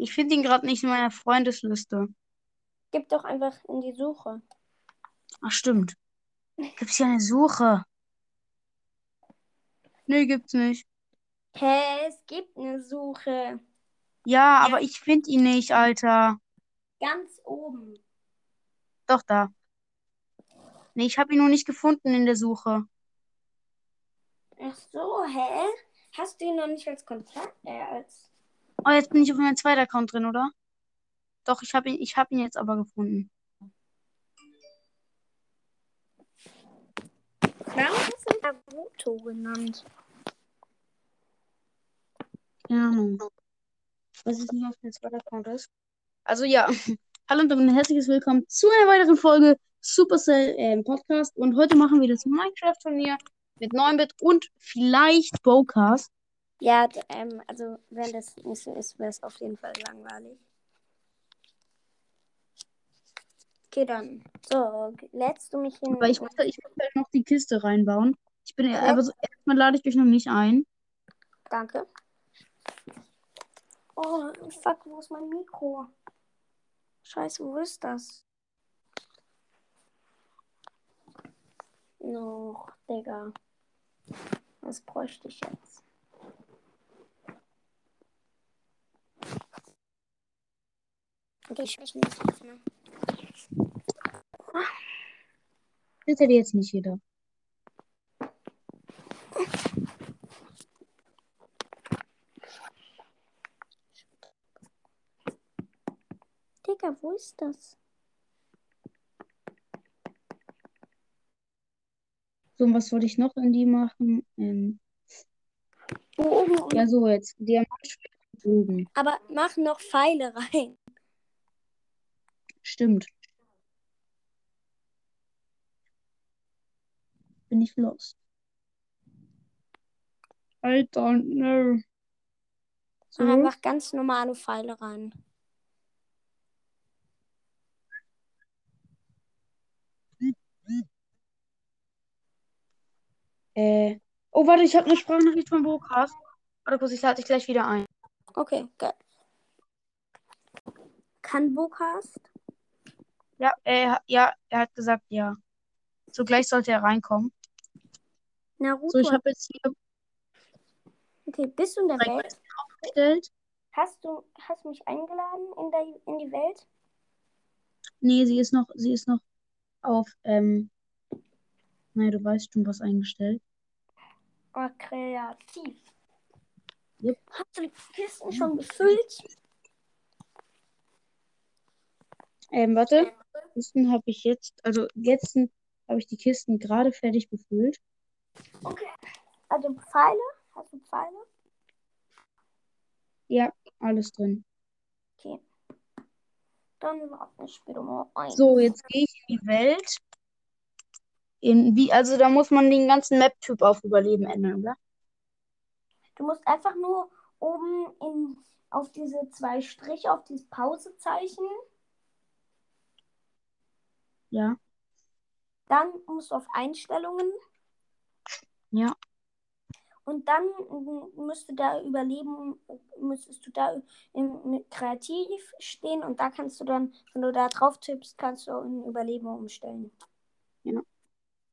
Ich finde ihn gerade nicht in meiner Freundesliste. Gib doch einfach in die Suche. Ach, stimmt. Gibt's hier eine Suche? Nee, gibt's nicht. Hä, es gibt eine Suche. Ja, aber ich finde ihn nicht, Alter. Ganz oben. Doch, da. Nee, ich habe ihn noch nicht gefunden in der Suche. Ach so, hä? Hast du ihn noch nicht als Kontakt? Äh, als. Oh, jetzt bin ich auf meinem zweiten Account drin, oder? Doch, ich habe ihn, ich hab ihn jetzt aber gefunden. Warum du ihn Naruto genannt? Keine Ahnung. Was ist nicht auf dem zweiten Account ist? Also ja, hallo und ein herzliches Willkommen zu einer weiteren Folge Supercell ähm, Podcast. Und heute machen wir das Minecraft-Turnier mit 9-Bit und vielleicht Bowcast. Ja, ähm, also wenn das nicht so ist, wäre es auf jeden Fall langweilig. Okay, dann. So, lädst du mich hin? Aber ich muss, ich muss halt noch die Kiste reinbauen. Ich bin, Ja. aber so, erstmal lade ich euch noch nicht ein. Danke. Oh, fuck, wo ist mein Mikro? Scheiße, wo ist das? Noch, Digga. Was bräuchte ich jetzt? Okay, ich spreche nicht jetzt? Das hätte jetzt nicht jeder. Digga, wo ist das? So, und was wollte ich noch in die machen? Ähm, Oben und ja, so jetzt. Oben. Aber mach noch Pfeile rein. Stimmt. Bin ich los. Alter, no. So. Mach einfach ganz normale Pfeile rein. Äh. Oh, warte, ich habe eine Sprachnachricht von Bokas. Warte kurz, ich lade dich gleich wieder ein. Okay, geil. Kann Bokast? Ja, äh, ja, er hat gesagt, ja. So gleich sollte er reinkommen. Naruto. So, ich habe jetzt hier okay, bist du in der Welt? Aufgestellt. Hast du hast mich eingeladen in, der, in die Welt? Nee, sie ist noch, sie ist noch auf, ähm, nein, du weißt schon was eingestellt. Oh, kreativ. Yep. Hast du die Kisten schon befüllt? Ähm, warte. Kisten habe ich jetzt, also jetzt habe ich die Kisten gerade fertig befüllt. Okay. Also Pfeile? Hast du Pfeile? Ja, alles drin. Okay. Dann warte ich bitte mal ein. So, jetzt gehe ich in die Welt. In wie, also da muss man den ganzen Map-Typ auf Überleben ändern, oder? Du musst einfach nur oben in, auf diese zwei Striche, auf dieses Pausezeichen. Ja. Dann musst du auf Einstellungen. Ja. Und dann müsste da Überleben, müsstest du da im, Kreativ stehen und da kannst du dann, wenn du da drauf tippst, kannst du in Überleben umstellen.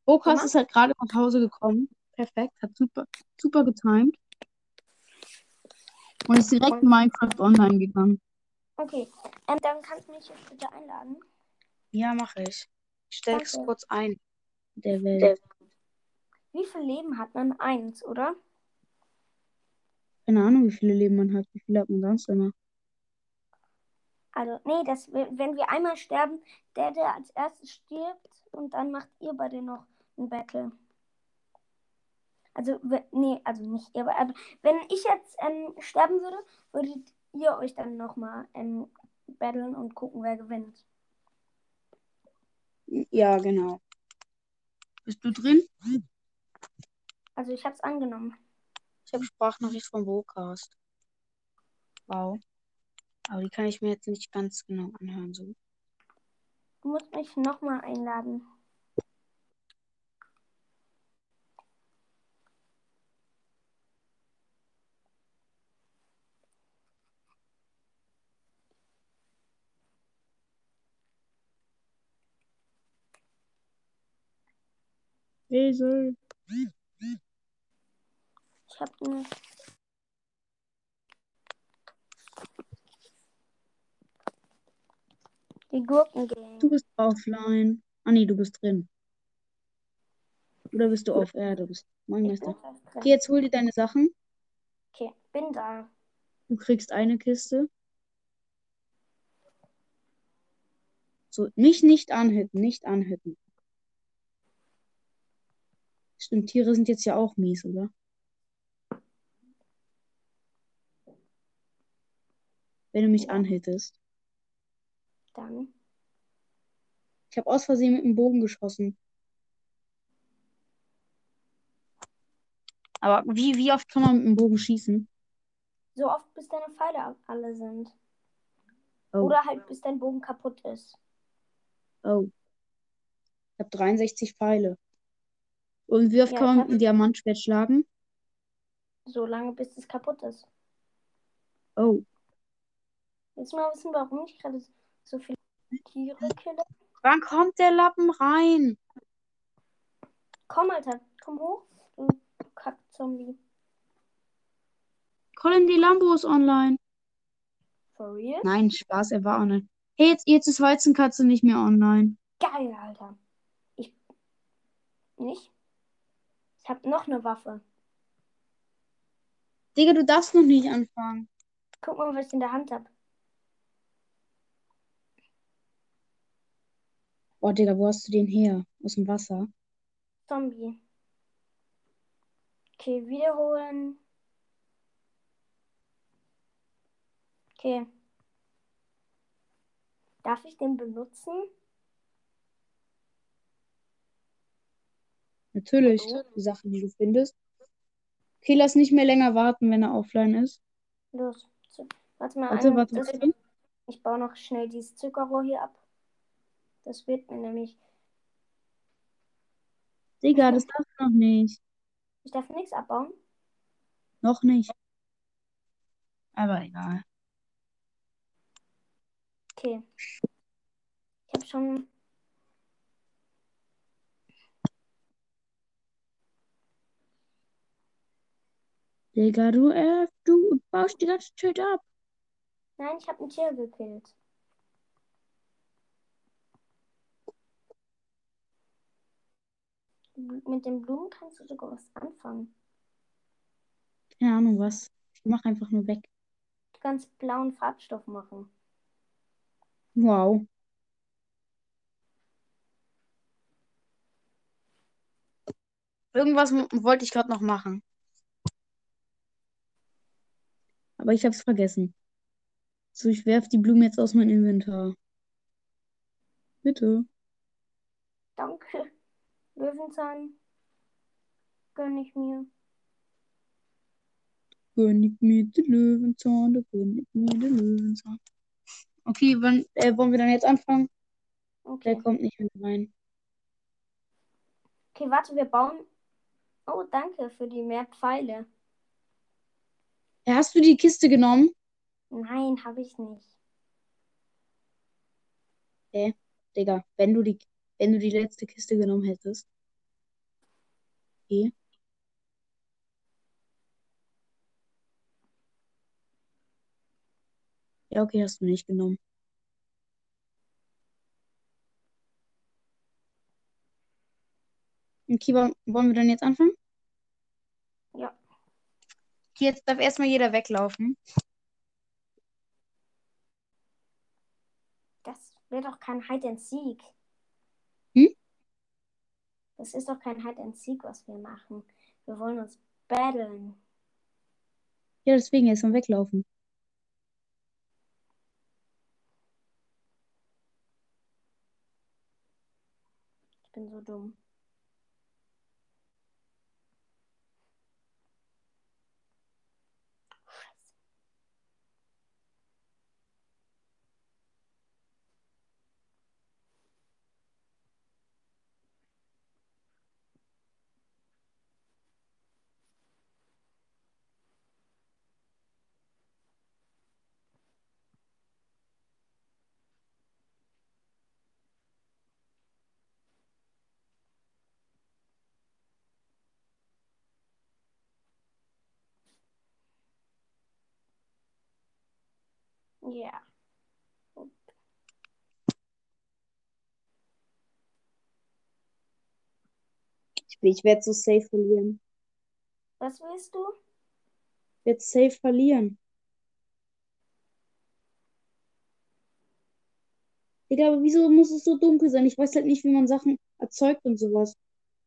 Bokas Mama? ist halt gerade nach Hause gekommen. Perfekt, hat super, super getimed. Und ist direkt in Minecraft online gegangen. Okay, ähm, dann kannst du mich jetzt bitte einladen. Ja, mache ich. Ich stelle es kurz ein. Der Welt. Wie viel Leben hat man? Eins, oder? Keine Ahnung, wie viele Leben man hat. Wie viele hat man sonst immer? Also, nee, das, wenn wir einmal sterben, der, der als erstes stirbt und dann macht ihr beide noch ein Battle. Also, nee, also nicht ihr, aber wenn ich jetzt ähm, sterben würde, würdet ihr euch dann nochmal ähm, battlen und gucken, wer gewinnt. Ja, genau. Bist du drin? Also, ich hab's angenommen. Ich habe Sprachnachricht vom Vocast. Wow. Aber die kann ich mir jetzt nicht ganz genau anhören. So. Du musst mich nochmal einladen. Esel. Ich hab ne. Die Gurken gehen. Du bist offline. Ah nee, du bist drin. Oder bist du auf? Ja, du bist. Moin, Ich bin Meister. Okay, jetzt hol dir deine Sachen. Okay, bin da. Du kriegst eine Kiste. So, mich nicht anhitten, nicht anhitten. Stimmt, Tiere sind jetzt ja auch mies, oder? Wenn du mich anhittest. Dann. Ich habe aus Versehen mit dem Bogen geschossen. Aber wie, wie oft kann man mit dem Bogen schießen? So oft, bis deine Pfeile alle sind. Oh, Oder halt, bis dein Bogen kaputt ist. oh. Ich habe 63 Pfeile. Und wie oft Ja, kann man mit einem Diamantschwert schlagen? So lange, bis es kaputt ist. Oh. Willst du mal wissen, warum ich gerade so viele Tiere kille? Wann kommt der Lappen rein? Komm, Alter, komm hoch, du Kackzombie. Colin, die Lambo ist online. For real? Nein, Spaß, er war online. Hey, jetzt, jetzt ist Weizenkatze nicht mehr online. Geil, Alter. Ich. Nicht? Ich hab noch eine Waffe. Digga, du darfst noch nicht anfangen. Guck mal, was ich in der Hand hab. Boah, Digga, wo hast du den her? Aus dem Wasser? Zombie. Okay, wiederholen. Okay. Darf ich den benutzen? Natürlich, die Sachen, die du findest. Okay, lass nicht mehr länger warten, wenn er offline ist. Los. Warte mal, Warte, warte, warte. ich baue noch schnell dieses Zuckerrohr hier ab. Das wird mir nämlich. Digga, das darfst du noch nicht. Ich darf nichts abbauen. Noch nicht. Aber egal. Okay. Ich habe schon. Digga, du, äh, du baust die ganze Zeit ab. Nein, ich habe ein Tier gekillt. Mit den Blumen kannst du sogar was anfangen. Keine Ahnung was. Ich mach einfach nur weg. Du kannst blauen Farbstoff machen. Wow. Irgendwas wollte ich gerade noch machen. Aber ich hab's vergessen. So, ich werf die Blumen jetzt aus meinem Inventar. Bitte. Danke. Löwenzahn. Gönn ich mir. Gönn ich mir den Löwenzahn, da gönn ich mir den Löwenzahn. Okay, wann äh, wollen wir dann jetzt anfangen? Der Okay. kommt nicht mehr rein. Okay, warte, wir bauen. Oh, danke für die mehr Pfeile. Ja, hast du die Kiste genommen? Nein, habe ich nicht. Digga, wenn du die, wenn du die letzte Kiste genommen hättest. Okay. Ja, okay, hast du nicht genommen. Okay, wollen wir dann jetzt anfangen? Ja. Okay, jetzt darf erstmal jeder weglaufen. Das wird doch kein Hide and Seek. Hm? Das ist doch kein Hide and Seek, was wir machen. Wir wollen uns battlen. Ja, deswegen erstmal weglaufen. Ich bin so dumm. Ja. Ich, ich werde so safe verlieren. Was willst du? Ich werde safe verlieren. Digga, aber wieso muss es so dunkel sein? Ich weiß halt nicht, wie man Sachen erzeugt und sowas.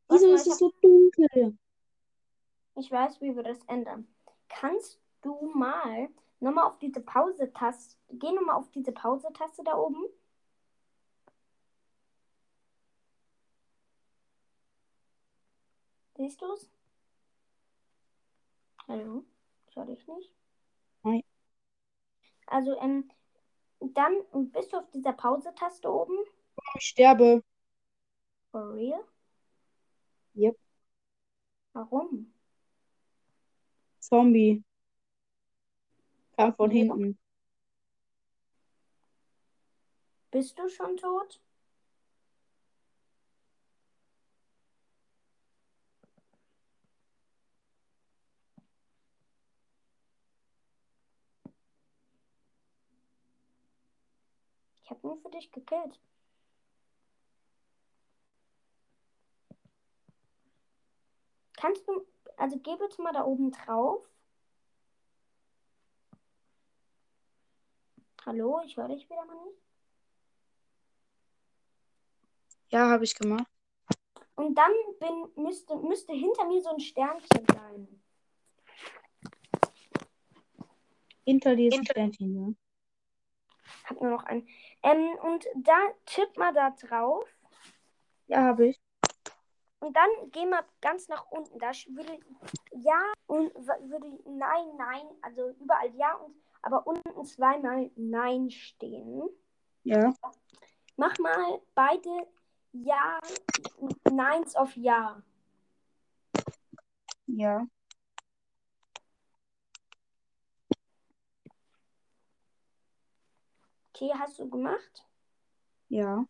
Wieso mal, ist es so dunkel? Ich weiß, wie wir das ändern. Kannst du mal nochmal auf diese Pause-Taste, geh nochmal auf diese Pause-Taste da oben. Siehst du es? Hallo? Ich höre dich nicht. Nein. Also, ähm, dann bist du auf dieser Pause-Taste oben. Ich sterbe. For real? Yep. Warum? Zombie. Kam von Ja. hinten. Bist du schon tot? Ich habe nur für dich gekillt. Kannst du, also geh bitte mal da oben drauf. Hallo, ich höre dich wieder mal nicht. Ja, habe ich gemacht. Und dann bin, müsste, müsste hinter mir so ein Sternchen sein. Hinter dir ist ein Sternchen, ja. Hab nur noch ein. Ähm, und da tipp mal da drauf. Ja, habe ich. Und dann geh mal ganz nach unten. Da würde ja und würde nein, nein, also überall ja und aber unten zweimal nein stehen. Ja. Mach mal beide ja, neins auf ja. Ja. Okay, hast du gemacht? Ja.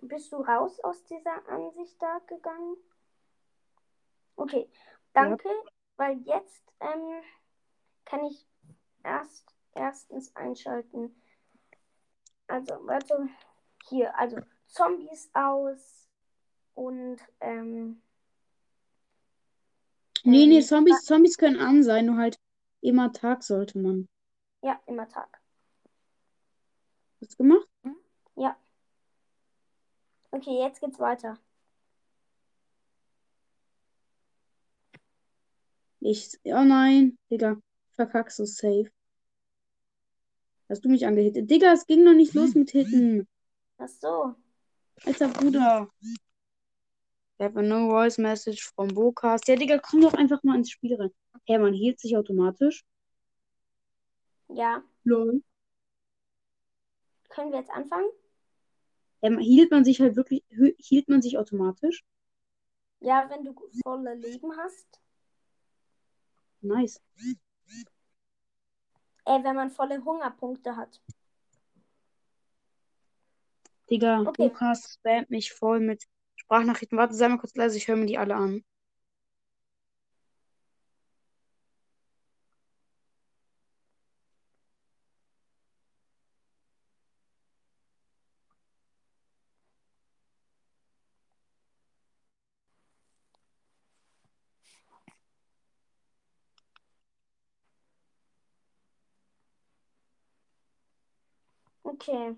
Bist du raus aus dieser Ansicht da gegangen? Okay, danke, weil jetzt ähm, kann ich erst erstens einschalten. Also, warte, hier, also Zombies aus und ähm, Nee, Ähm, nee, Zombies, Zombies können an sein, nur halt immer Tag sollte man. ja, immer Tag. Hast du gemacht? Ja. Okay, jetzt geht's weiter. Ich. Oh nein, Digga. Verkack so safe. Hast du mich angehittet? Digga, es ging noch nicht los mit Hitten. Ach so. Alter Bruder. I have a no voice message from Vocast. Ja, Digga, komm doch einfach mal ins Spiel rein. Hä, man hielt sich automatisch. Ja. Lol. Können wir jetzt anfangen? Ähm, hielt man sich halt wirklich, hielt man sich automatisch? Ja, wenn du volle Leben hast. Nice. Äh, wenn man volle Hungerpunkte hat. Digga, Okay. Lukas spammt mich voll mit Sprachnachrichten. Warte, sei mal kurz leise, ich höre mir die alle an. Okay.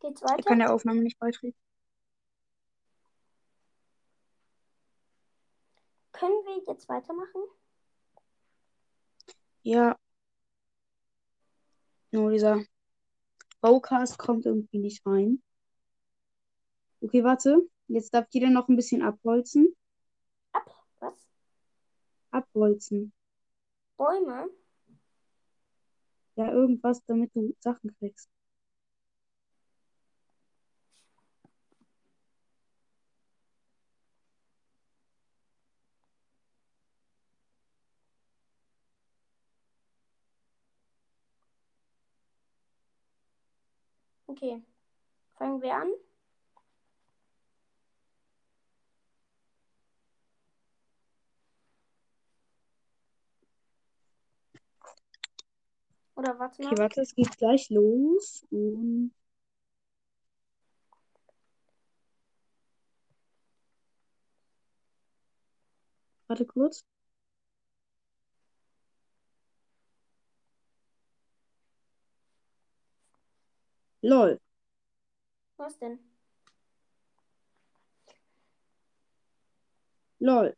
Geht's Er weiter? kann der Aufnahme nicht beitreten. Können wir jetzt weitermachen? Ja. Nur dieser Vocast kommt irgendwie nicht rein. Okay, warte. Jetzt darf jeder noch ein bisschen abholzen. Ab. Was? Abholzen. Bäume? Ja, irgendwas, damit du Sachen kriegst. Okay. Fangen wir an. Oder warte mal. Okay, warte, es geht gleich los. Und warte kurz. Lol. Was denn? Lol.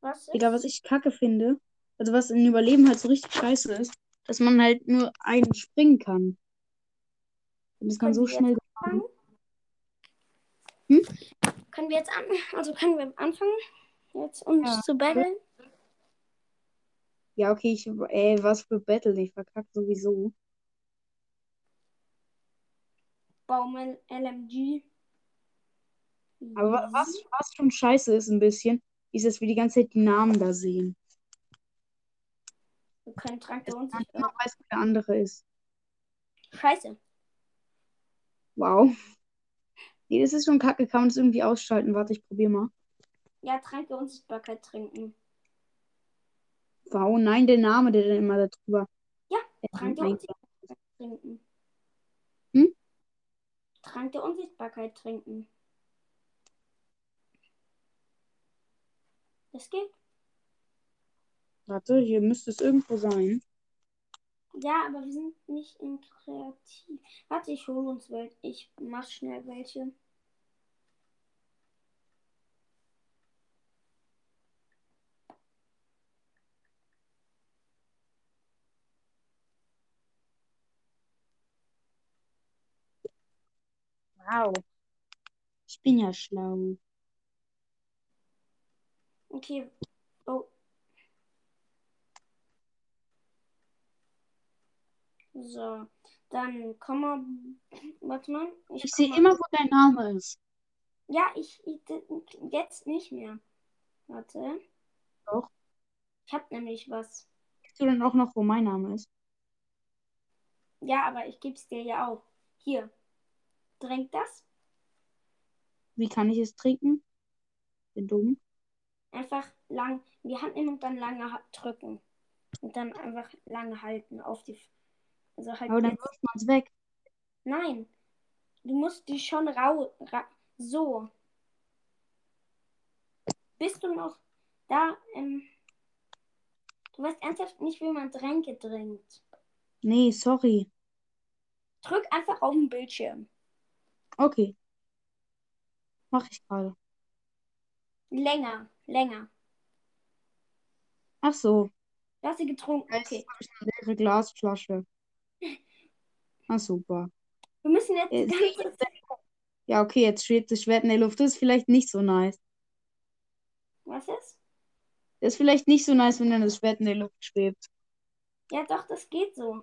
Was ist? Digga, was ich kacke finde, also was in Überleben halt so richtig scheiße ist, dass man halt nur einen springen kann. Und das kann so schnell. anfangen? Hm? Können wir jetzt an, also können wir anfangen, jetzt uns Ja. zu battlen? Ja, okay, ich, ey, was für Battle, ich verkacke sowieso. Baum LMG. Aber wa- was, was schon scheiße ist ein bisschen, ist, dass wir die ganze Zeit die Namen da sehen. Trank der Man Unsichtbar. immer weiß, wer der andere ist. Scheiße. Wow. Nee, das ist schon kacke, kann man das irgendwie ausschalten. Warte, ich probiere mal. Ja, Trank der Unsichtbarkeit trinken. Wow, nein, der Name, der dann immer da drüber. Ja, Trank der. Unsichtbarkeit trinken. Hm? Trank der Unsichtbarkeit trinken. Das geht. Warte, hier müsste es irgendwo sein. Ja, aber wir sind nicht in kreativ. Warte, ich hole uns welche. Ich mach schnell welche. Wow. Ich bin ja schlau. Okay. Oh. So. Dann komm mal. Warte mal. Ich komm sehe immer, wo dein Name ist. Ja, ich, ich. Jetzt nicht mehr. Warte. Doch. Ich hab nämlich was. Siehst du dann auch noch, wo mein Name ist? Ja, aber ich geb's dir ja auch. Hier. Trink das. Wie kann ich es trinken? Bin dumm. Einfach lang in die Hand nehmen und dann lange drücken. Und dann einfach lange halten auf die. Also halt Aber dann wirft man es weg. Nein. Du musst die schon rau. Ra so. Bist du noch da? Ähm, du weißt ernsthaft nicht, wie man Tränke trinkt. Nee, sorry. Drück einfach auf den Bildschirm. Okay. Mach ich gerade. Länger, länger. Ach so. Du hast sie getrunken. Okay. habe ich eine leere Glasflasche. Ah, super. Wir müssen jetzt die ganze. Ja, okay, jetzt schwebt das Schwert in der Luft. Das ist vielleicht nicht so nice. Was ist? Das ist vielleicht nicht so nice, wenn dann das Schwert in der Luft schwebt. Ja, doch, das geht so.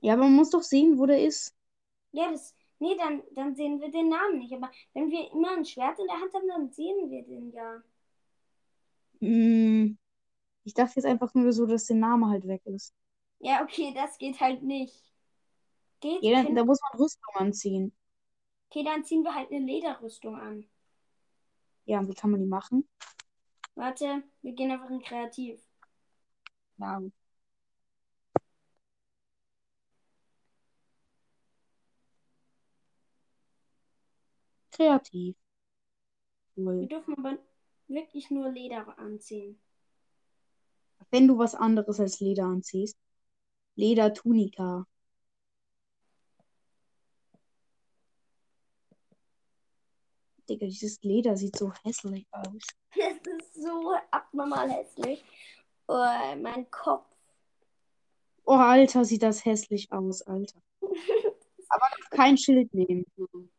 Ja, aber man muss doch sehen, wo der ist. Ja, das. Nee, dann, dann sehen wir den Namen nicht. Aber wenn wir immer ein Schwert in der Hand haben, dann sehen wir den ja. Hm, ich dachte jetzt einfach nur so, dass der Name halt weg ist. Ja, okay, das geht halt nicht. Geht? Ja, dann, da muss man Rüstung anziehen. Okay, dann ziehen wir halt eine Lederrüstung an. Ja, und wie kann man die machen? Warte, wir gehen einfach in Kreativ. Ja. Kreativ. Wir Cool. dürfen aber wirklich nur Leder anziehen. Wenn du was anderes als Leder anziehst. Ledertunika. Digga, dieses Leder sieht so hässlich aus. Das ist so abnormal hässlich. Oh, mein Kopf. Oh, Alter, sieht das hässlich aus, Alter. Aber kein Schild nehmen.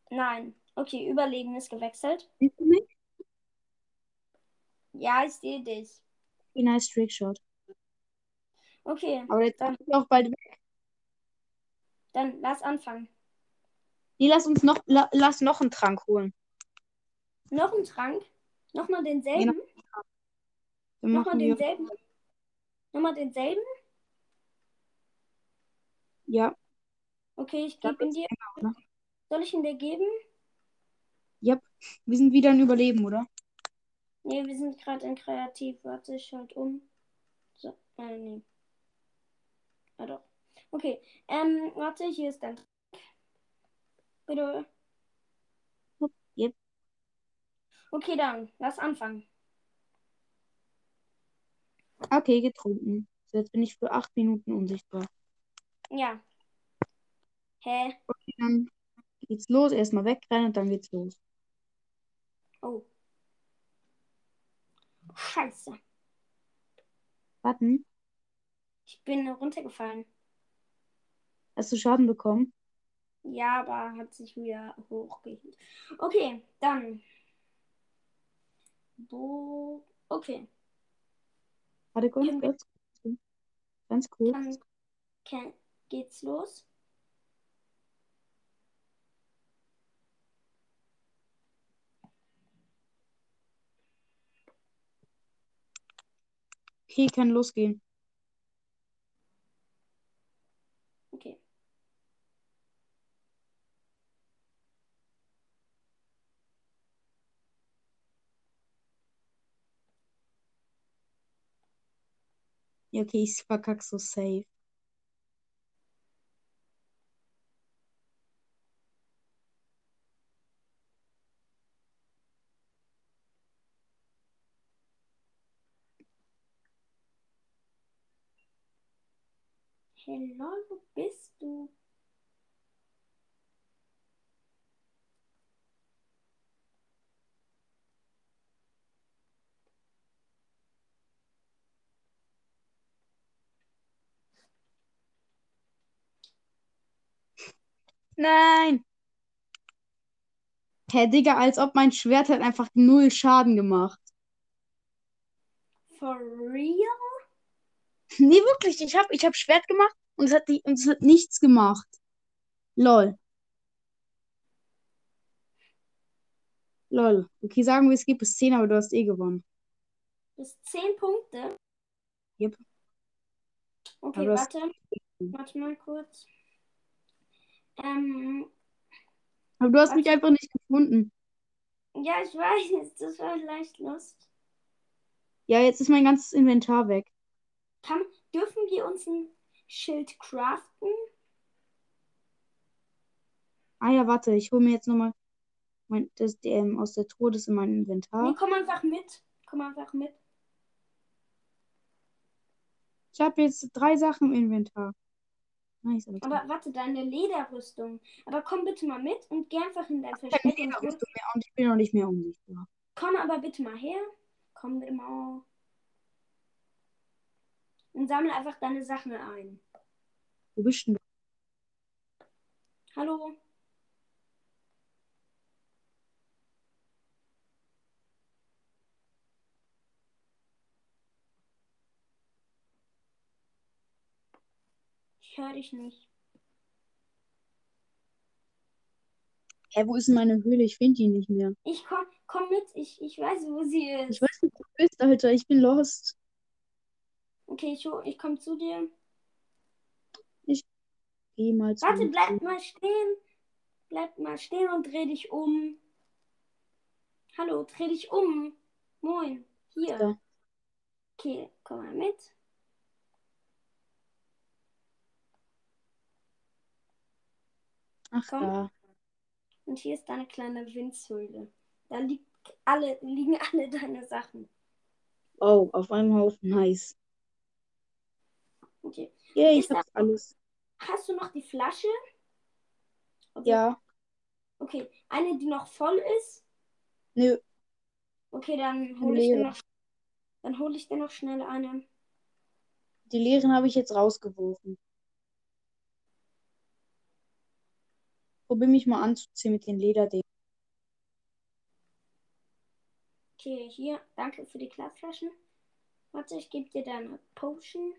Nein. Okay, Überleben ist gewechselt. Siehst du mich? Ja, ich sehe dich. Okay, nice Trickshot. Okay, Aber jetzt Dann- auch bald weg. dann lass anfangen. Nee, lass uns noch, la, lass noch einen Trank holen. Noch ein Trank. Nochmal denselben. Dann Nochmal machen wir. denselben. Nochmal denselben. Ja, Okay, ich gebe ihn dir. ne? Soll ich ihn dir geben? wir sind wieder in Überleben, oder? Nee, wir sind gerade in Kreativ. Warte, ich halt um. So, äh, nee. Ah doch. Okay. Ähm, warte, hier ist dein. Bitte. Yep. Okay, dann. Lass anfangen. Okay, getrunken. So, jetzt bin ich für acht Minuten unsichtbar. Ja. Hä? Okay, dann geht's los. Erstmal wegrennen und dann geht's los. Oh. Scheiße. Warten. Ich bin runtergefallen. Hast du Schaden bekommen? Ja, aber hat sich wieder hochgehielt. Okay, dann. Wo. Okay. Warte kurz, Können kurz. Ganz kurz. Dann ke- geht's los. Okay, kann losgehen. Okay. Ja, okay, ich verkack so safe. Hello, wo bist du? Nein! Hä, Digga, als ob mein Schwert hat einfach null Schaden gemacht. For real? Nee, wirklich, ich hab, ich hab Schwert gemacht und es hat, die, und es hat nichts gemacht. Lol. Lol. Okay, sagen wir, es geht bis 10, aber du hast eh gewonnen. Bis 10 Punkte. Yep. Okay, Aber das- warte. Warte mal kurz. Ähm, Aber du hast mich einfach nicht gefunden. ja, ich weiß, das war leicht Lust. Ja, jetzt ist mein ganzes Inventar weg. Kann, dürfen wir uns ein Schild craften? Ah ja, warte, ich hole mir jetzt nochmal mein, das, ähm, aus der Truhe das in mein Inventar. Nee, komm einfach mit. Komm einfach mit. Ich habe jetzt drei Sachen im Inventar. Nice, Alter. Aber warte, deine Lederrüstung. Aber komm bitte mal mit und geh einfach in dein ich Versteck keine und hol- Rüstung mehr und ich bin noch nicht mehr unsichtbar. Komm aber bitte mal her. Komm bitte mal. Und sammle einfach deine Sachen ein. Wo bist du? Hallo? Ich höre dich nicht. Hä, wo ist denn meine Höhle? Ich finde die nicht mehr. Ich komm, komm mit. Ich, ich weiß, wo sie ist. Ich weiß nicht, wo du bist, Alter. Ich bin lost. Okay, ich, ich komme zu dir. Geh mal zu Warte, bleib mal stehen. Bleib mal stehen und dreh dich um. Hallo, dreh dich um. Moin. Hier. Okay, komm mal mit. Ach, Komm. da. Und hier ist deine kleine Windshöhle. Da liegt alle, liegen alle deine Sachen. Oh, auf einem Haufen. Nice. Okay. Yeah, Ist ich hab's alles. Hast du noch die Flasche? Also, Ja. Okay, eine, die noch voll ist. Nö. Okay, dann hole ich dir Leere. noch, dann hole ich dir noch schnell eine. Die leeren habe ich jetzt rausgeworfen. Probier mich mal anzuziehen mit den Lederdingen. Okay, hier, danke für die Glasflaschen. Warte, ich gebe dir deine Potion.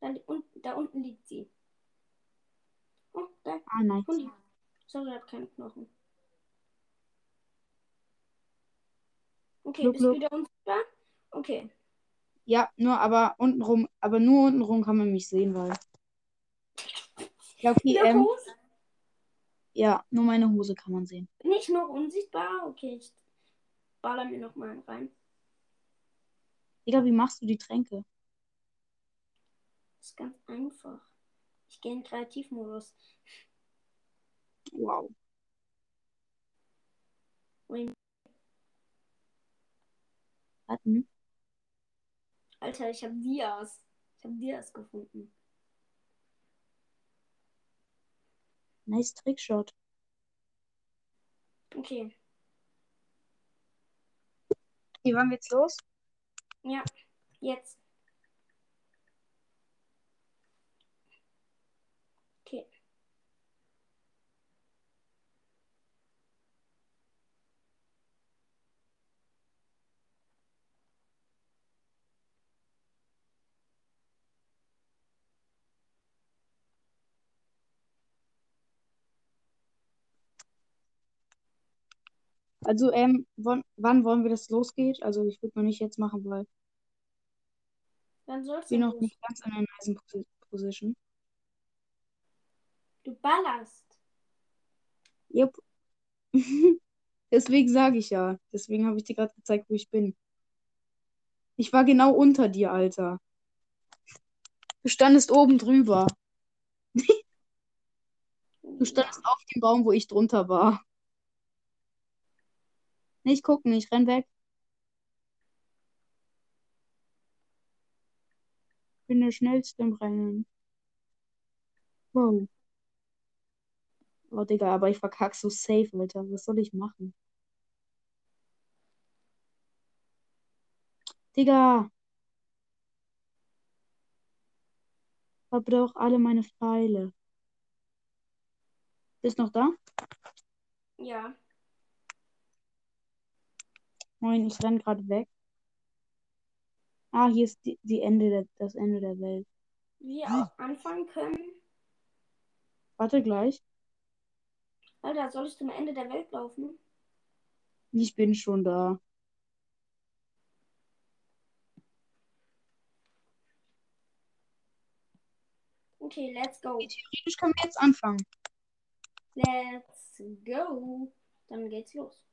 Dann, und, da unten liegt sie. Oh, da. Ah, nice. Und, sorry, hat keinen Knochen. Okay, Gluck, bist du gluck. wieder unsichtbar? Okay. Ja, nur aber untenrum, aber nur untenrum kann man mich sehen, weil. Ja, okay, ähm? Ja, nur meine Hose kann man sehen. Bin ich noch unsichtbar? Okay, ich baller mir noch mal einen rein. Digga, wie machst du die Tränke? Das ist ganz einfach. Ich gehe in Kreativmodus. Wow. Warten. Alter, ich habe Dias. Ich habe Dias gefunden. Nice Trickshot. Okay. Wie waren wir jetzt los? Ja, jetzt. Okay. Also, ähm, wann, wann wollen wir das losgeht? Also, ich würde noch nicht jetzt machen, weil Dann sollst ich bin du noch nicht ganz in einer nice Posi- Position. Du ballerst. Yep. Deswegen sage ich ja. Deswegen habe ich dir gerade gezeigt, wo ich bin. Ich war genau unter dir, Alter. Du standest oben drüber. Du standest auf dem Baum, wo ich drunter war. Nicht gucken, ich renn weg. bin der Schnellste im Rennen. Wow. Oh, Digga, aber ich verkack so safe, Alter. Was soll ich machen? Digga. Verbrauch alle meine Pfeile. Bist noch da? Ja. Moin, ich renn gerade weg. Ah, hier ist die, die Ende der, das Ende der Welt. Wir auch anfangen können. Warte gleich. Alter, soll ich zum Ende der Welt laufen? Ich bin schon da. Okay, let's go. Theoretisch können wir jetzt anfangen. Let's go. Dann geht's los.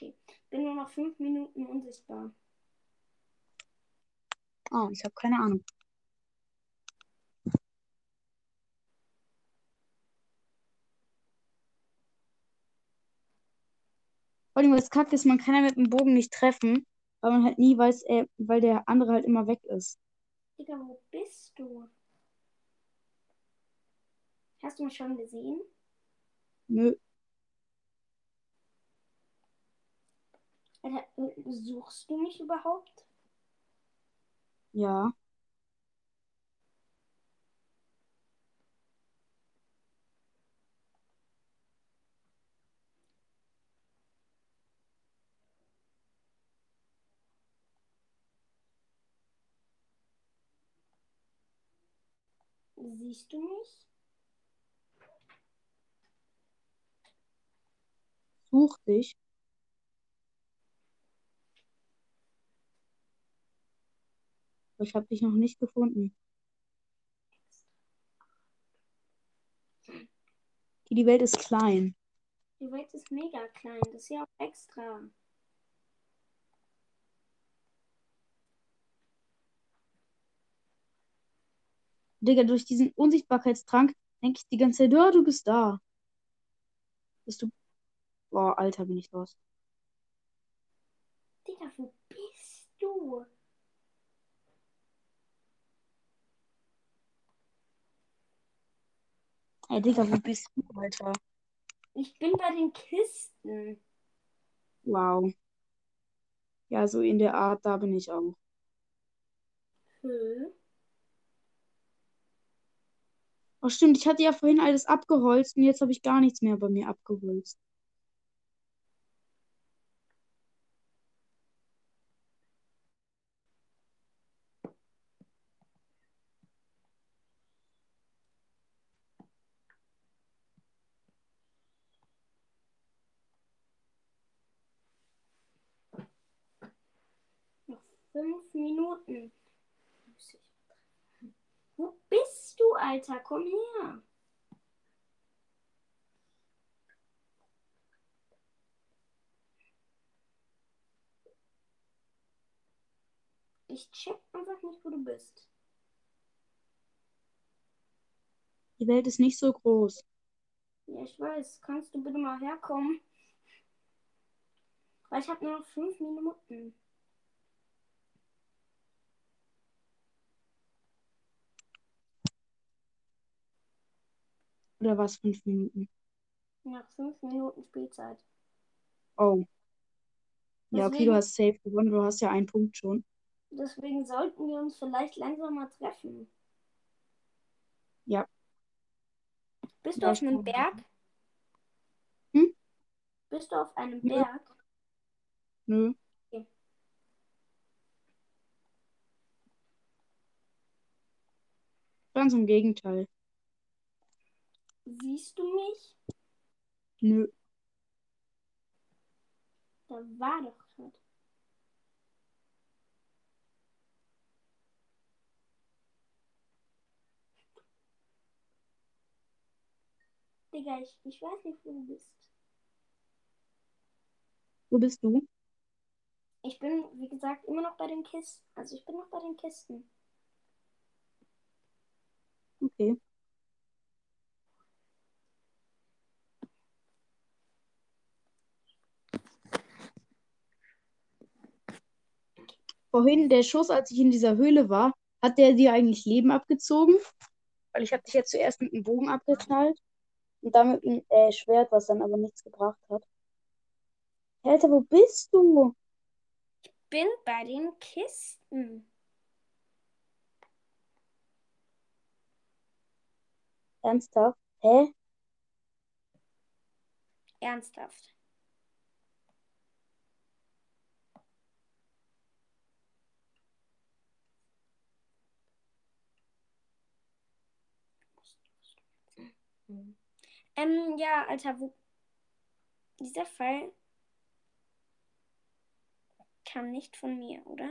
Okay, bin nur noch fünf Minuten unsichtbar. Oh, ich habe keine Ahnung. Vor allem, was kacke ist, man kann ja mit dem Bogen nicht treffen, weil man halt nie weiß, äh, weil der andere halt immer weg ist. Digga, wo bist du? Hast du mich schon gesehen? Nö. Alter, äh, suchst du mich überhaupt? Ja. Siehst du mich? Such dich. Ich habe dich noch nicht gefunden. Die Welt ist klein. Die Welt ist mega klein. Das ist ja auch extra. Digga, durch diesen Unsichtbarkeitstrank denke ich die ganze Zeit, oh, du bist da. Bist du. Boah, Alter, bin ich los. Digga, wo bist du? Ey, Digga, wo bist du, Alter? Ich bin bei den Kisten. Wow. Ja, so in der Art, da bin ich auch. Hö? Oh, stimmt, ich hatte ja vorhin alles abgeholzt und jetzt habe ich gar nichts mehr bei mir abgeholzt. Noch fünf Minuten. Wo bist du, Alter? Komm her. Ich check einfach nicht, wo du bist. Die Welt ist nicht so groß. Ja, ich weiß. Kannst du bitte mal herkommen? Weil ich habe nur noch fünf Minuten. Oder was? Fünf Minuten. Nach fünf Minuten Spielzeit. Oh. Ja, okay, Deswegen- du hast safe gewonnen. Du hast ja einen Punkt schon. Deswegen sollten wir uns vielleicht langsam mal treffen. Ja. Bist du auf einem Berg? Hm? Bist du auf einem Nö. Berg? Nö. Okay. Ganz im Gegenteil. Siehst du mich? Nö. Da war doch gerade. Digga, ich, ich weiß nicht, wo du bist. Wo bist du? Ich bin, wie gesagt, immer noch bei den Kisten. Also ich bin noch bei den Kisten. Okay. Vorhin der Schuss, als ich in dieser Höhle war, hat der dir eigentlich Leben abgezogen? Weil ich habe dich jetzt zuerst mit einem Bogen abgeknallt und dann mit einem äh, Schwert, was dann aber nichts gebracht hat. Alter, wo bist du? Bin bei den Kisten. Ernsthaft? Hä? Ernsthaft. Ähm, ja, Alter, wo. Dieser Fall kam nicht von mir, oder?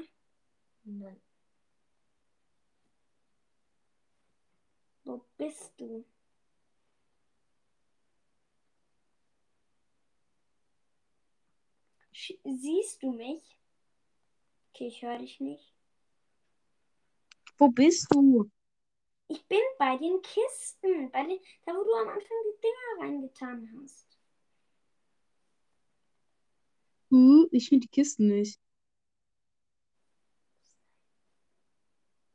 Nein. Wo bist du? Sch- Siehst du mich? Okay, ich höre dich nicht. Wo bist du? Ich bin bei den Kisten, bei den, da wo du am Anfang die Dinger reingetan hast. Huh, ich finde die Kisten nicht.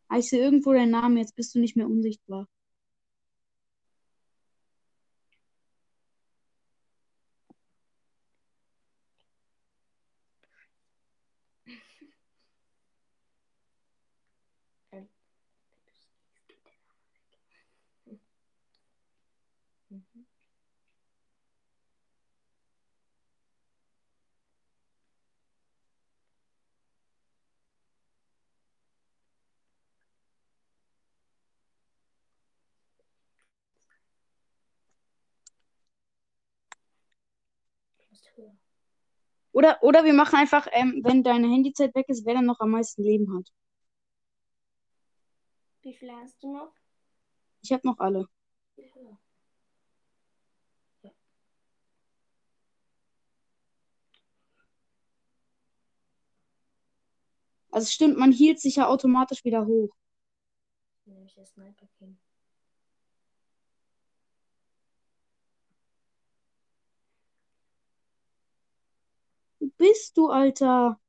Ah, ich sehe irgendwo deinen Namen, jetzt bist du nicht mehr unsichtbar. Mhm. Du musst höher. Oder, oder wir machen einfach, ähm, wenn deine Handyzeit weg ist, wer dann noch am meisten Leben hat. Wie viele hast du noch? Ich habe noch alle. Höher. Also es stimmt, man hielt sich ja automatisch wieder hoch. Nämlich der Sniper King. Wo bist du, Alter?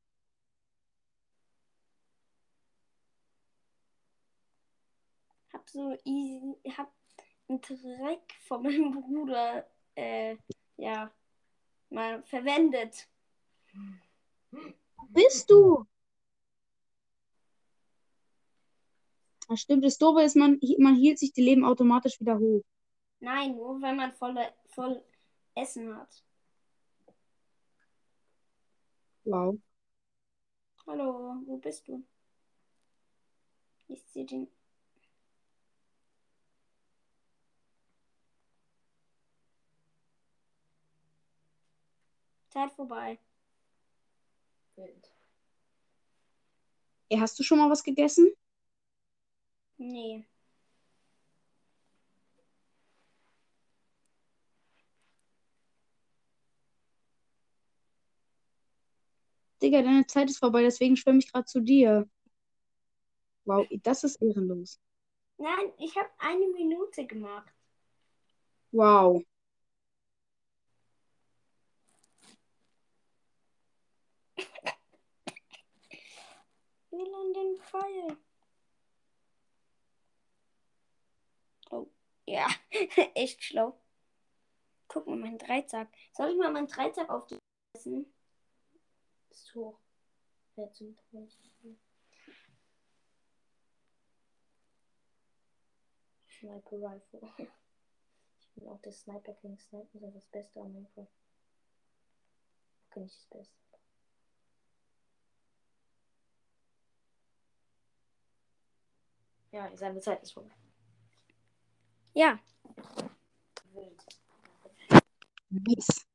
Hab so easy, hab einen Trick von meinem Bruder, äh, ja, mal verwendet. Wo bist du? Das stimmt, das Doofe ist, man, man hielt sich die Leben automatisch wieder hoch. Nein, nur wenn man volle, voll Essen hat. Wow. Hallo, wo bist du? Ich sehe den. Zeit vorbei. Wild. Ey, hast du schon mal was gegessen? Nee. Digga, deine Zeit ist vorbei, deswegen schwimme ich gerade zu dir. Wow, das ist ehrenlos. Nein, ich habe eine Minute gemacht. Wow. will an den Pfeil. Oh, ja, echt schlau. Guck mal, mein Dreizack. Soll ich mal meinen Dreizack auf die lassen? Ist hoch. Wer zum Sniper Rifle. Ich bin auch der Sniper King. Sniper ist das Beste am Minecraft. Okay, nicht das Beste. Ja, seine Zeit ist vorbei. Ja, Wild. Nice.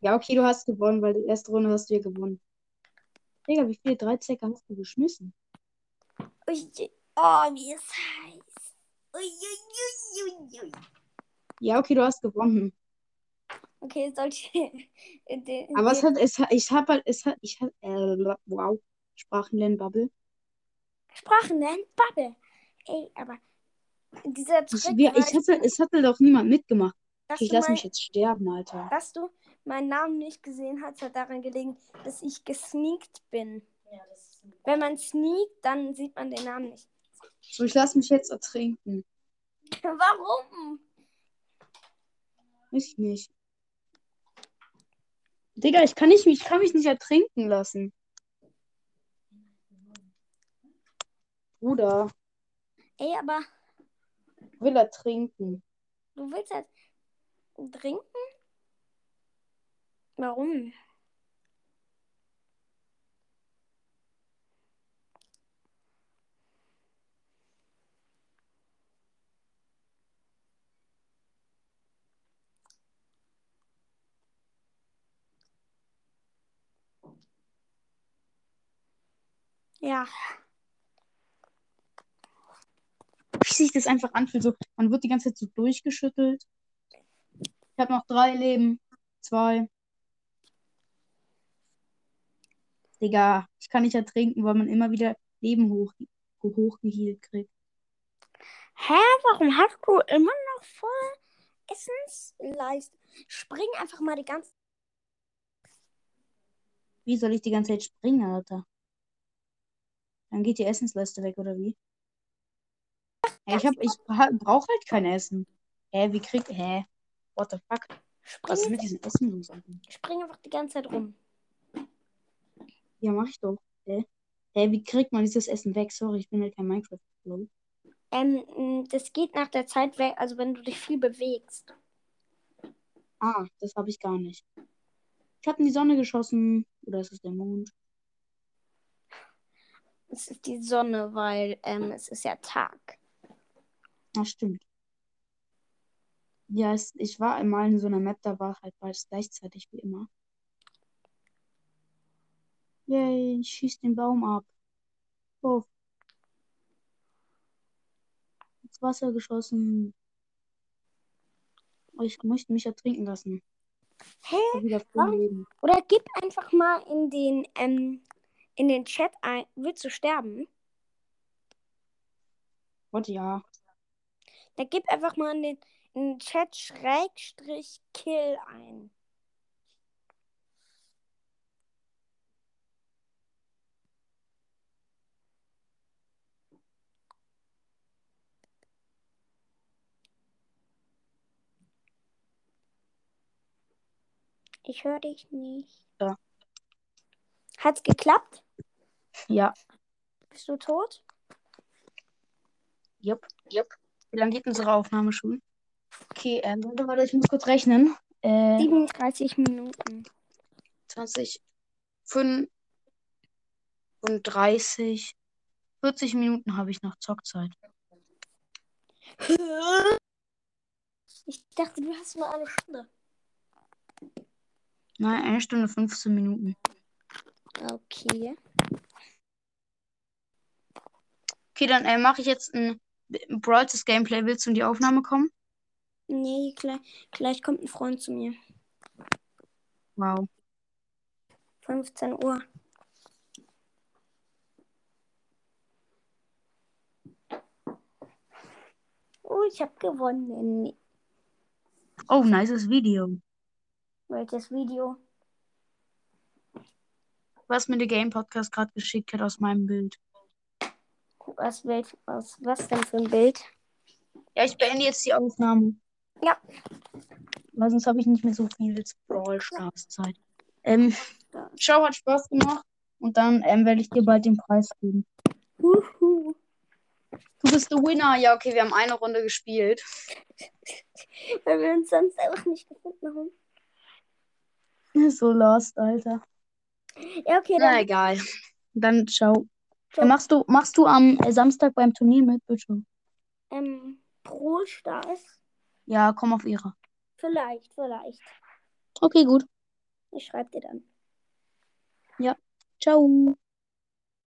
Ja, okay, du hast gewonnen, weil die erste Runde hast du ja gewonnen. Digga, wie viele Dreizecker hast du geschmissen? Ui, oh, wie ist heiß. Ui, ui, ui. Ja, okay, du hast gewonnen. Okay, den- Aber es hat, es hat, ich hab halt, es hat, ich hab, äh, wow, Sprachenlernbubble. Sprachen nennen, Bubble. Ey, aber dieser Ich, Trick, wir, ich hatte, es hatte doch niemand mitgemacht. Ich du lass mein, mich jetzt sterben, Alter. dass du meinen Namen nicht gesehen hast, hat daran gelegen, dass ich gesneakt bin. Ja, Wenn man sneakt, dann sieht man den Namen nicht. So, ich lass mich jetzt ertrinken. Warum? Ich nicht. Digga, ich kann, nicht, ich kann mich nicht ertrinken lassen. Bruder, Ey, aber ich will ertrinken. du willst jetzt trinken? Warum? Ja, Wie sich das einfach anfühlt. So, man wird die ganze Zeit so durchgeschüttelt. Ich habe noch drei Leben. Zwei. Digga, ich kann nicht ertrinken, weil man immer wieder Leben hoch, hochgehielt kriegt. Hä, warum hast du immer noch voll Essensleist? Spring einfach mal die ganze Wie soll ich die ganze Zeit springen, Alter? Dann geht die Essensleiste weg, oder wie? Hä, ich hab, ich brauche halt kein Essen. Hä, wie krieg, hä? What the fuck? Was ist spring, mit diesem Essen los? Spring einfach die ganze Zeit rum. Ja, mach ich doch. Hä? Hä, wie kriegt man dieses Essen weg? Sorry, ich bin halt kein Minecraft-Pro. Ähm, das geht nach der Zeit weg, also wenn du dich viel bewegst. Ah, das habe ich gar nicht. Ich habe in die Sonne geschossen. Oder ist es der Mond? Es ist die Sonne, weil ähm, es ist ja Tag. Ah, stimmt. Ja, es, ich war einmal in so einer Map, da war halt beides gleichzeitig wie immer. Yay, ich schieß den Baum ab. Oh. Ins Wasser geschossen. Oh, Ich möchte mich ertrinken lassen. Hä? Leben. Oder gib einfach mal in den, ähm, in den Chat ein. Willst du sterben? Gott, ja. Da gib einfach mal in den, in den Chat Schrägstrich Kill ein. Ich höre dich nicht. Ja. Hat's geklappt? Ja. Bist du tot? Jupp. Jupp. Wie lange geht unsere Aufnahme schon? Okay, ähm, warte, warte, ich muss kurz rechnen. Äh, 37 Minuten. 20, 35, 40 Minuten habe ich noch Zockzeit. Ich dachte, du hast nur eine Stunde. Nein, eine Stunde 15 Minuten. Okay. Okay, dann äh, mache ich jetzt ein Stars Gameplay. Willst du in die Aufnahme kommen? Nee, gleich, gleich kommt ein Freund zu mir. Wow. 15 Uhr. Oh, ich habe gewonnen. Oh, nices Video. Welches Video? Was mir der Game Podcast gerade geschickt hat aus meinem Bild. Was, Bild, was, was denn für ein Bild? Ja, ich beende jetzt die Aufnahme. Ja. Weil sonst habe ich nicht mehr so viel Brawl Stars Zeit. Ähm, Show hat Spaß gemacht. Und dann ähm, werde ich dir bald den Preis geben. Huhu. Du bist der Winner. Ja, okay, wir haben eine Runde gespielt. Weil wir uns sonst einfach nicht gefunden haben. So lost, Alter. Ja, okay, Na, dann. egal. Dann ciao. Ciao. Ja, machst du, machst du am äh, Samstag beim Turnier mit, bitte? Ähm, Pro Stars? Ja, komm auf ihre. Vielleicht, vielleicht. Okay, gut. Ich schreibe dir dann. Ciao.